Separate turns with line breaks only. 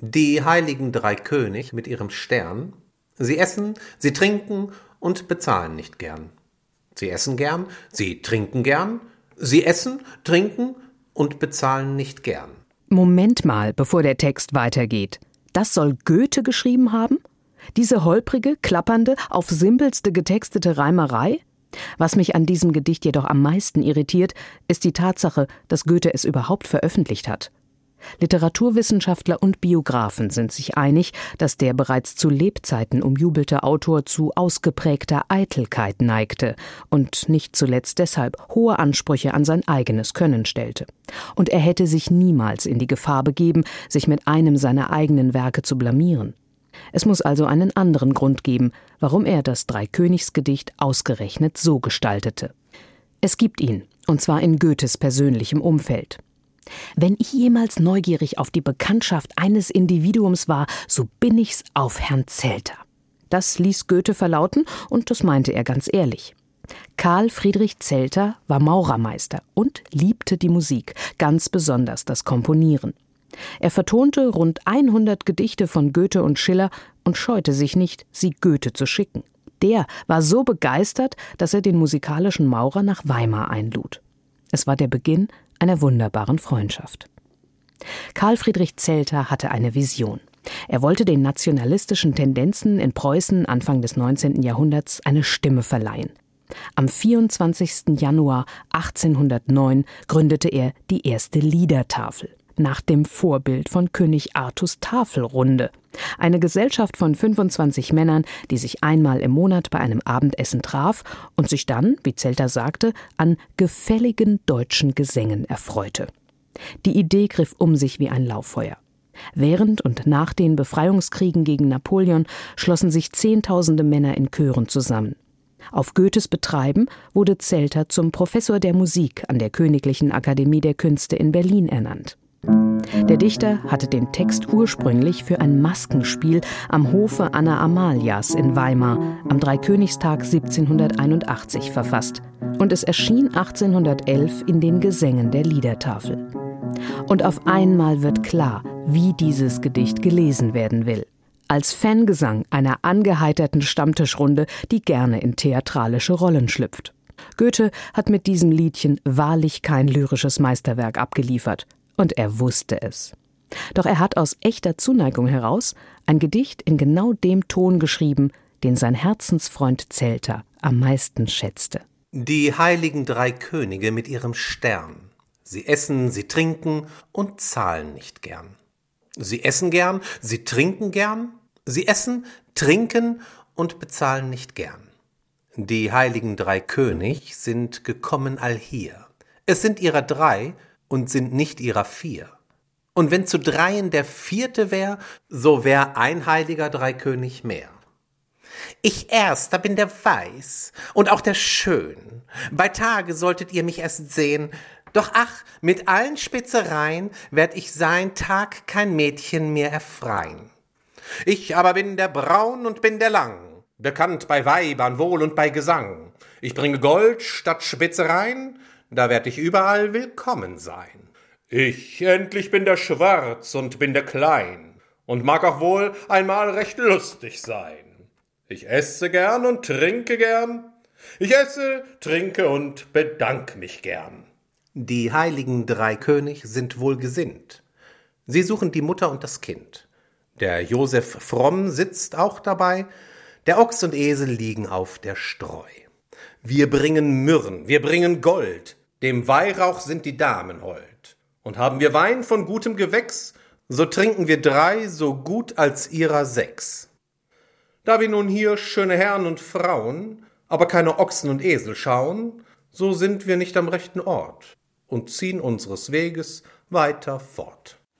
Die heiligen drei König mit ihrem Stern, sie essen, sie trinken und bezahlen nicht gern. Sie essen gern, sie trinken gern, sie essen, trinken und bezahlen nicht gern.
Moment mal, bevor der Text weitergeht. Das soll Goethe geschrieben haben? Diese holprige, klappernde, auf simpelste getextete Reimerei? Was mich an diesem Gedicht jedoch am meisten irritiert, ist die Tatsache, dass Goethe es überhaupt veröffentlicht hat. Literaturwissenschaftler und Biografen sind sich einig, dass der bereits zu Lebzeiten umjubelte Autor zu ausgeprägter Eitelkeit neigte und nicht zuletzt deshalb hohe Ansprüche an sein eigenes Können stellte. Und er hätte sich niemals in die Gefahr begeben, sich mit einem seiner eigenen Werke zu blamieren. Es muss also einen anderen Grund geben, warum er das Dreikönigsgedicht ausgerechnet so gestaltete. Es gibt ihn, und zwar in Goethes persönlichem Umfeld. Wenn ich jemals neugierig auf die Bekanntschaft eines Individuums war, so bin ich's auf Herrn Zelter. Das ließ Goethe verlauten, und das meinte er ganz ehrlich. Karl Friedrich Zelter war Maurermeister und liebte die Musik, ganz besonders das Komponieren. Er vertonte rund 100 Gedichte von Goethe und Schiller und scheute sich nicht, sie Goethe zu schicken. Der war so begeistert, dass er den musikalischen Maurer nach Weimar einlud. Es war der Beginn einer wunderbaren Freundschaft. Karl Friedrich Zelter hatte eine Vision. Er wollte den nationalistischen Tendenzen in Preußen Anfang des 19. Jahrhunderts eine Stimme verleihen. Am 24. Januar 1809 gründete er die erste Liedertafel nach dem Vorbild von König Artus Tafelrunde. Eine Gesellschaft von 25 Männern, die sich einmal im Monat bei einem Abendessen traf und sich dann, wie Zelter sagte, an gefälligen deutschen Gesängen erfreute. Die Idee griff um sich wie ein Lauffeuer. Während und nach den Befreiungskriegen gegen Napoleon schlossen sich Zehntausende Männer in Chören zusammen. Auf Goethes Betreiben wurde Zelter zum Professor der Musik an der Königlichen Akademie der Künste in Berlin ernannt. Der Dichter hatte den Text ursprünglich für ein Maskenspiel am Hofe Anna Amalias in Weimar am Dreikönigstag 1781 verfasst und es erschien 1811 in den Gesängen der Liedertafel. Und auf einmal wird klar, wie dieses Gedicht gelesen werden will. Als Fangesang einer angeheiterten Stammtischrunde, die gerne in theatralische Rollen schlüpft. Goethe hat mit diesem Liedchen wahrlich kein lyrisches Meisterwerk abgeliefert, und er wusste es. Doch er hat aus echter Zuneigung heraus ein Gedicht in genau dem Ton geschrieben, den sein Herzensfreund Zelter am meisten schätzte.
Die heiligen drei Könige mit ihrem Stern. Sie essen, sie trinken und zahlen nicht gern. Sie essen gern, sie trinken gern, sie essen, trinken und bezahlen nicht gern. Die heiligen drei König sind gekommen allhier. Es sind ihrer drei, und sind nicht ihrer vier. Und wenn zu dreien der vierte wär, so wär ein heiliger Dreikönig mehr. Ich erster bin der Weiß und auch der Schön. Bei Tage solltet ihr mich erst sehen, doch ach, mit allen Spitzereien werd ich sein Tag kein Mädchen mehr erfreien. Ich aber bin der Braun und bin der Lang, bekannt bei Weibern wohl und bei Gesang. Ich bringe Gold statt Spitzereien, da werd ich überall willkommen sein. Ich endlich bin der Schwarz und bin der Klein und mag auch wohl einmal recht lustig sein. Ich esse gern und trinke gern. Ich esse, trinke und bedank mich gern. Die heiligen drei König sind wohlgesinnt. Sie suchen die Mutter und das Kind. Der Josef Fromm sitzt auch dabei. Der Ochs und Esel liegen auf der Streu. Wir bringen Myrrhen, wir bringen Gold, dem Weihrauch sind die Damen hold. Und haben wir Wein von gutem Gewächs, so trinken wir drei so gut als ihrer sechs. Da wir nun hier schöne Herren und Frauen, aber keine Ochsen und Esel schauen, so sind wir nicht am rechten Ort und ziehen unseres Weges weiter fort.